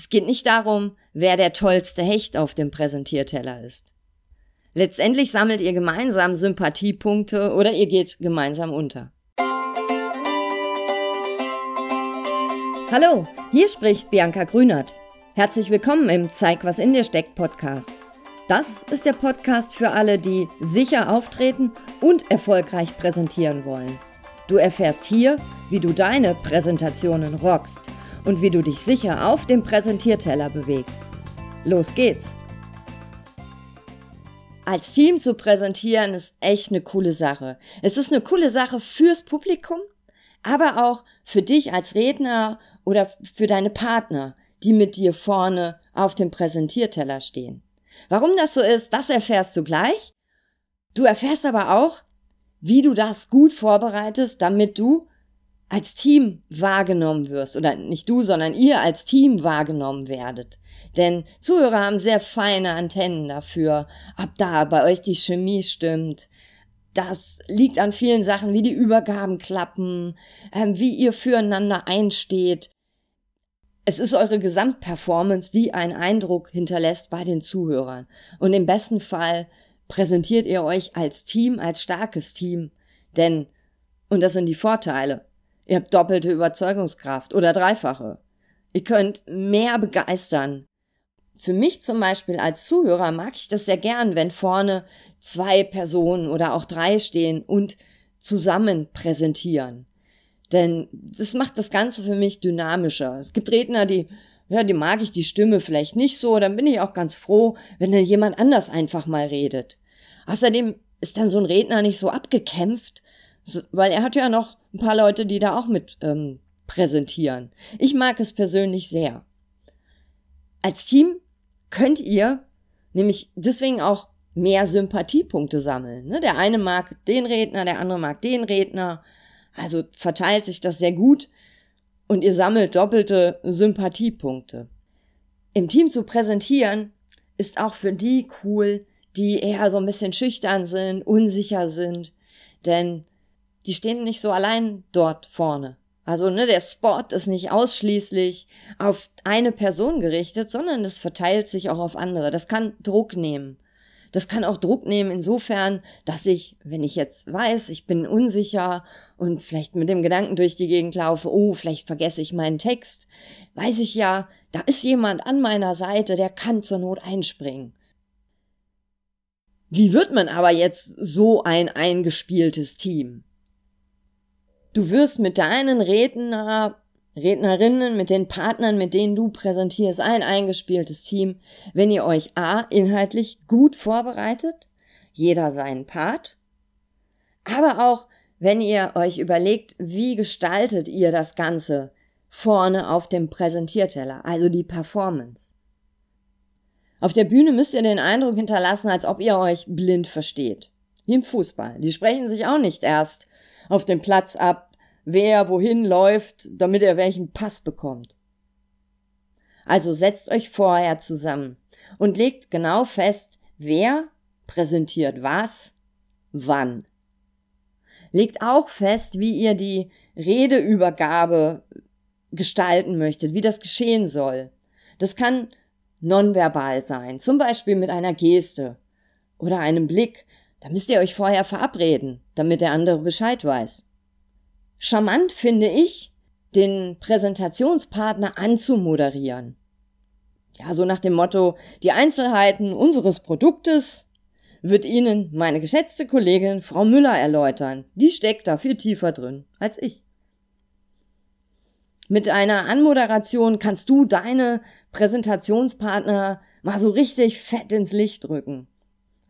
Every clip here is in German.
Es geht nicht darum, wer der tollste Hecht auf dem Präsentierteller ist. Letztendlich sammelt ihr gemeinsam Sympathiepunkte oder ihr geht gemeinsam unter. Hallo, hier spricht Bianca Grünert. Herzlich willkommen im Zeig, was in dir steckt Podcast. Das ist der Podcast für alle, die sicher auftreten und erfolgreich präsentieren wollen. Du erfährst hier, wie du deine Präsentationen rockst und wie du dich sicher auf dem Präsentierteller bewegst. Los geht's! Als Team zu präsentieren ist echt eine coole Sache. Es ist eine coole Sache fürs Publikum, aber auch für dich als Redner oder für deine Partner, die mit dir vorne auf dem Präsentierteller stehen. Warum das so ist, das erfährst du gleich. Du erfährst aber auch, wie du das gut vorbereitest, damit du als Team wahrgenommen wirst oder nicht du, sondern ihr als Team wahrgenommen werdet. Denn Zuhörer haben sehr feine Antennen dafür, ob da bei euch die Chemie stimmt. Das liegt an vielen Sachen, wie die Übergaben klappen, ähm, wie ihr füreinander einsteht. Es ist eure Gesamtperformance, die einen Eindruck hinterlässt bei den Zuhörern. Und im besten Fall präsentiert ihr euch als Team, als starkes Team. Denn, und das sind die Vorteile, Ihr habt doppelte Überzeugungskraft oder dreifache. Ihr könnt mehr begeistern. Für mich zum Beispiel als Zuhörer mag ich das sehr gern, wenn vorne zwei Personen oder auch drei stehen und zusammen präsentieren. Denn das macht das Ganze für mich dynamischer. Es gibt Redner, die, ja, die mag ich die Stimme vielleicht nicht so, dann bin ich auch ganz froh, wenn dann jemand anders einfach mal redet. Außerdem ist dann so ein Redner nicht so abgekämpft, weil er hat ja noch ein paar Leute, die da auch mit ähm, präsentieren. Ich mag es persönlich sehr. Als Team könnt ihr nämlich deswegen auch mehr Sympathiepunkte sammeln. Ne? Der eine mag den Redner, der andere mag den Redner. Also verteilt sich das sehr gut und ihr sammelt doppelte Sympathiepunkte. Im Team zu präsentieren ist auch für die cool, die eher so ein bisschen schüchtern sind, unsicher sind. Denn die stehen nicht so allein dort vorne. Also ne, der Spot ist nicht ausschließlich auf eine Person gerichtet, sondern es verteilt sich auch auf andere. Das kann Druck nehmen. Das kann auch Druck nehmen insofern, dass ich, wenn ich jetzt weiß, ich bin unsicher und vielleicht mit dem Gedanken durch die Gegend laufe, oh, vielleicht vergesse ich meinen Text, weiß ich ja, da ist jemand an meiner Seite, der kann zur Not einspringen. Wie wird man aber jetzt so ein eingespieltes Team? Du wirst mit deinen Redner, Rednerinnen, mit den Partnern, mit denen du präsentierst, ein eingespieltes Team, wenn ihr euch A, inhaltlich gut vorbereitet, jeder seinen Part, aber auch, wenn ihr euch überlegt, wie gestaltet ihr das Ganze vorne auf dem Präsentierteller, also die Performance. Auf der Bühne müsst ihr den Eindruck hinterlassen, als ob ihr euch blind versteht. Wie im Fußball. Die sprechen sich auch nicht erst auf dem Platz ab, wer wohin läuft, damit er welchen Pass bekommt. Also setzt euch vorher zusammen und legt genau fest, wer präsentiert was, wann. Legt auch fest, wie ihr die Redeübergabe gestalten möchtet, wie das geschehen soll. Das kann nonverbal sein, zum Beispiel mit einer Geste oder einem Blick da müsst ihr euch vorher verabreden, damit der andere Bescheid weiß. Charmant finde ich, den Präsentationspartner anzumoderieren. Ja, so nach dem Motto, die Einzelheiten unseres Produktes wird Ihnen meine geschätzte Kollegin Frau Müller erläutern. Die steckt da viel tiefer drin als ich. Mit einer Anmoderation kannst du deine Präsentationspartner mal so richtig fett ins Licht drücken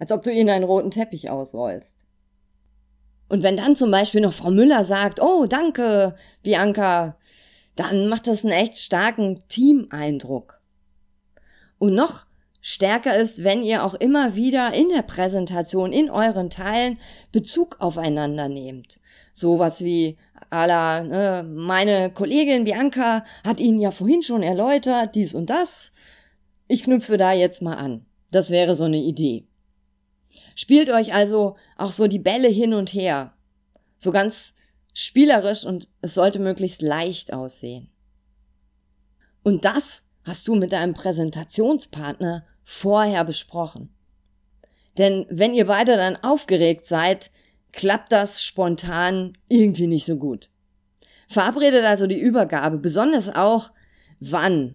als ob du ihnen einen roten Teppich ausrollst. Und wenn dann zum Beispiel noch Frau Müller sagt, oh, danke, Bianca, dann macht das einen echt starken Teameindruck. Und noch stärker ist, wenn ihr auch immer wieder in der Präsentation, in euren Teilen Bezug aufeinander nehmt. Sowas wie, ala, ne, meine Kollegin Bianca hat Ihnen ja vorhin schon erläutert, dies und das. Ich knüpfe da jetzt mal an. Das wäre so eine Idee. Spielt euch also auch so die Bälle hin und her. So ganz spielerisch und es sollte möglichst leicht aussehen. Und das hast du mit deinem Präsentationspartner vorher besprochen? Denn wenn ihr beide dann aufgeregt seid, klappt das spontan irgendwie nicht so gut. Verabredet also die Übergabe, besonders auch wann.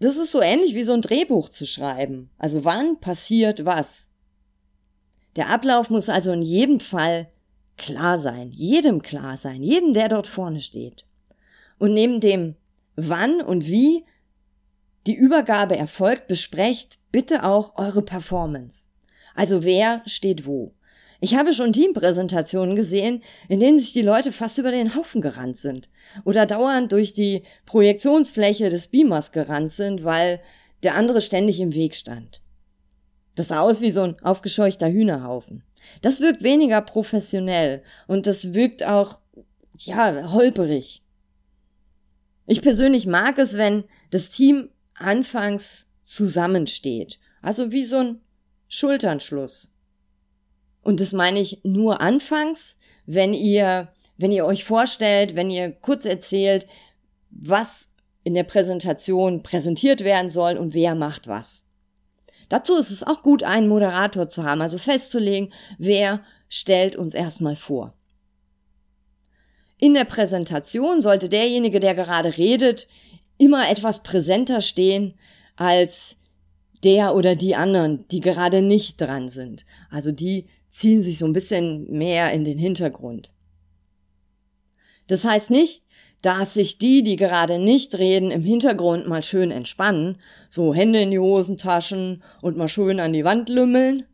Das ist so ähnlich wie so ein Drehbuch zu schreiben. Also wann passiert was. Der Ablauf muss also in jedem Fall klar sein, jedem klar sein, jedem, der dort vorne steht. Und neben dem wann und wie die Übergabe erfolgt, besprecht bitte auch eure Performance. Also wer steht wo. Ich habe schon Teampräsentationen gesehen, in denen sich die Leute fast über den Haufen gerannt sind oder dauernd durch die Projektionsfläche des Beamers gerannt sind, weil der andere ständig im Weg stand. Das sah aus wie so ein aufgescheuchter Hühnerhaufen. Das wirkt weniger professionell und das wirkt auch, ja, holperig. Ich persönlich mag es, wenn das Team anfangs zusammensteht. Also wie so ein Schulternschluss. Und das meine ich nur anfangs, wenn ihr, wenn ihr euch vorstellt, wenn ihr kurz erzählt, was in der Präsentation präsentiert werden soll und wer macht was. Dazu ist es auch gut, einen Moderator zu haben, also festzulegen, wer stellt uns erstmal vor. In der Präsentation sollte derjenige, der gerade redet, immer etwas präsenter stehen als der oder die anderen, die gerade nicht dran sind. Also die ziehen sich so ein bisschen mehr in den Hintergrund. Das heißt nicht, dass sich die, die gerade nicht reden, im Hintergrund mal schön entspannen, so Hände in die Hosentaschen und mal schön an die Wand lümmeln.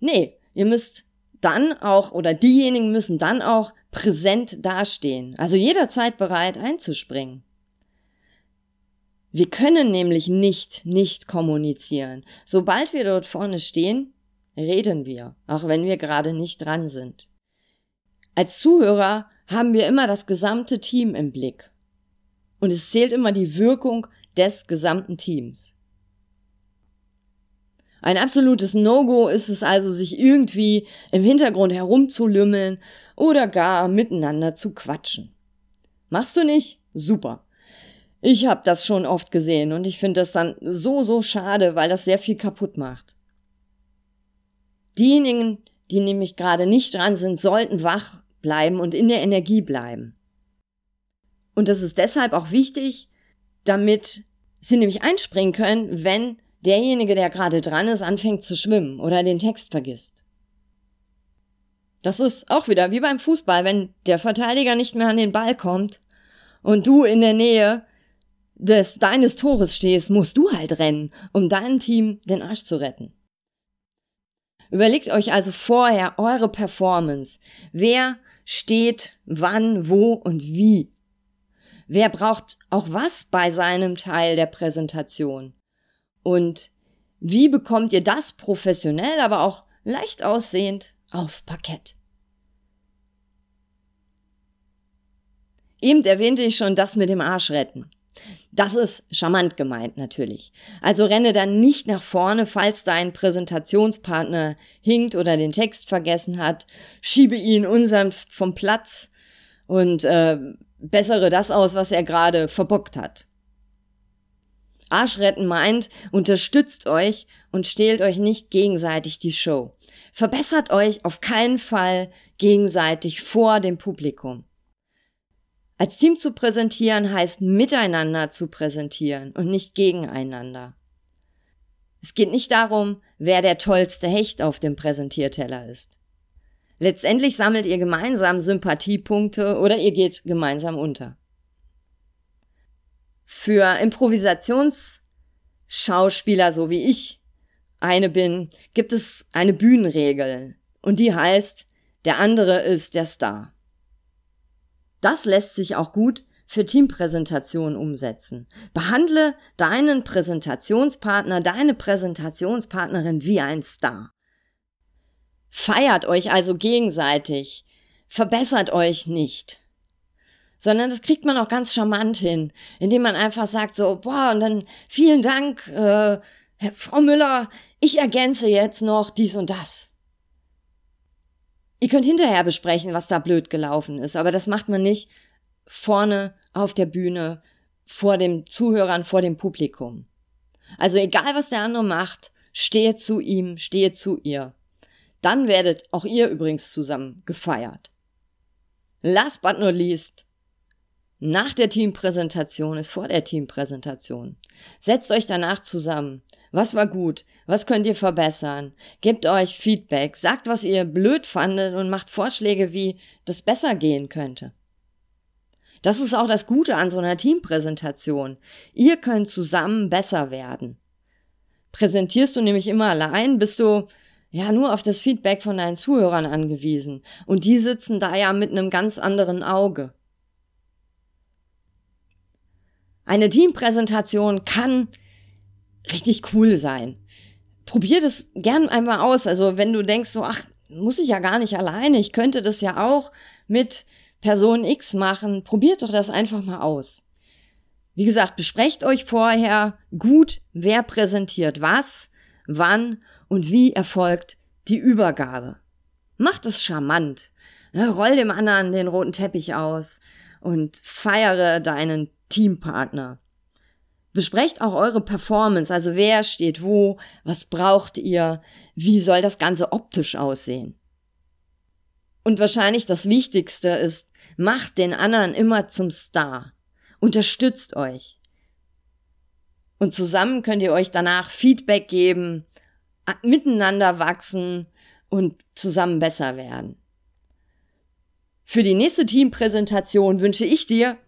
Nee, ihr müsst dann auch, oder diejenigen müssen dann auch präsent dastehen, also jederzeit bereit einzuspringen. Wir können nämlich nicht nicht kommunizieren. Sobald wir dort vorne stehen, reden wir, auch wenn wir gerade nicht dran sind. Als Zuhörer haben wir immer das gesamte Team im Blick. Und es zählt immer die Wirkung des gesamten Teams. Ein absolutes No-Go ist es also, sich irgendwie im Hintergrund herumzulümmeln oder gar miteinander zu quatschen. Machst du nicht? Super. Ich habe das schon oft gesehen und ich finde das dann so, so schade, weil das sehr viel kaputt macht. Diejenigen, die nämlich gerade nicht dran sind, sollten wach bleiben und in der Energie bleiben. Und das ist deshalb auch wichtig, damit sie nämlich einspringen können, wenn derjenige, der gerade dran ist, anfängt zu schwimmen oder den Text vergisst. Das ist auch wieder wie beim Fußball, wenn der Verteidiger nicht mehr an den Ball kommt und du in der Nähe des deines Tores stehst, musst du halt rennen, um deinem Team den Arsch zu retten. Überlegt euch also vorher eure Performance. Wer steht wann, wo und wie? Wer braucht auch was bei seinem Teil der Präsentation? Und wie bekommt ihr das professionell, aber auch leicht aussehend aufs Parkett? Eben erwähnte ich schon das mit dem Arsch retten. Das ist charmant gemeint natürlich. Also renne dann nicht nach vorne, falls dein Präsentationspartner hinkt oder den Text vergessen hat. Schiebe ihn unsanft vom Platz und äh, bessere das aus, was er gerade verbockt hat. Arschretten meint, unterstützt euch und stehlt euch nicht gegenseitig die Show. Verbessert euch auf keinen Fall gegenseitig vor dem Publikum. Als Team zu präsentieren heißt miteinander zu präsentieren und nicht gegeneinander. Es geht nicht darum, wer der tollste Hecht auf dem Präsentierteller ist. Letztendlich sammelt ihr gemeinsam Sympathiepunkte oder ihr geht gemeinsam unter. Für Improvisationsschauspieler, so wie ich eine bin, gibt es eine Bühnenregel und die heißt, der andere ist der Star. Das lässt sich auch gut für Teampräsentationen umsetzen. Behandle deinen Präsentationspartner, deine Präsentationspartnerin wie ein Star. Feiert euch also gegenseitig, verbessert euch nicht. Sondern das kriegt man auch ganz charmant hin, indem man einfach sagt so, boah, und dann vielen Dank, äh, Frau Müller, ich ergänze jetzt noch dies und das. Ihr könnt hinterher besprechen, was da blöd gelaufen ist, aber das macht man nicht vorne auf der Bühne vor dem Zuhörern, vor dem Publikum. Also egal, was der andere macht, stehe zu ihm, stehe zu ihr. Dann werdet auch ihr übrigens zusammen gefeiert. Last but not least, nach der Teampräsentation ist vor der Teampräsentation. Setzt euch danach zusammen. Was war gut? Was könnt ihr verbessern? Gebt euch Feedback, sagt, was ihr blöd fandet und macht Vorschläge, wie das besser gehen könnte. Das ist auch das Gute an so einer Teampräsentation. Ihr könnt zusammen besser werden. Präsentierst du nämlich immer allein, bist du ja nur auf das Feedback von deinen Zuhörern angewiesen. Und die sitzen da ja mit einem ganz anderen Auge. Eine Teampräsentation kann richtig cool sein. Probier das gern einmal aus. Also wenn du denkst so, ach, muss ich ja gar nicht alleine, ich könnte das ja auch mit Person X machen. Probiert doch das einfach mal aus. Wie gesagt, besprecht euch vorher gut, wer präsentiert was, wann und wie erfolgt die Übergabe. Macht es charmant. Ne, roll dem anderen den roten Teppich aus und feiere deinen Teampartner. Besprecht auch eure Performance, also wer steht wo, was braucht ihr, wie soll das Ganze optisch aussehen. Und wahrscheinlich das Wichtigste ist, macht den anderen immer zum Star. Unterstützt euch. Und zusammen könnt ihr euch danach Feedback geben, miteinander wachsen und zusammen besser werden. Für die nächste Teampräsentation wünsche ich dir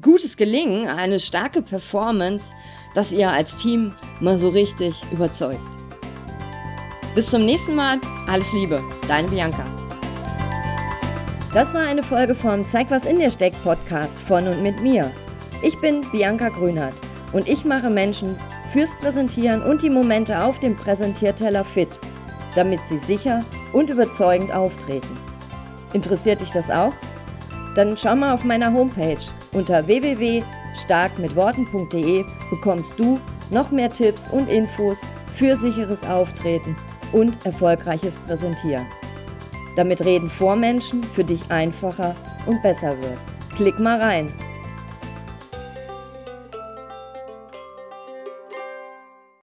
gutes Gelingen, eine starke Performance, dass ihr als Team mal so richtig überzeugt. Bis zum nächsten Mal, alles Liebe, deine Bianca. Das war eine Folge vom Zeig was in dir steckt Podcast von und mit mir. Ich bin Bianca Grünert und ich mache Menschen fürs Präsentieren und die Momente auf dem Präsentierteller fit, damit sie sicher und überzeugend auftreten. Interessiert dich das auch? Dann schau mal auf meiner Homepage unter www.starkmitworten.de bekommst du noch mehr Tipps und Infos für sicheres Auftreten und erfolgreiches Präsentieren. Damit Reden vor Menschen für dich einfacher und besser wird. Klick mal rein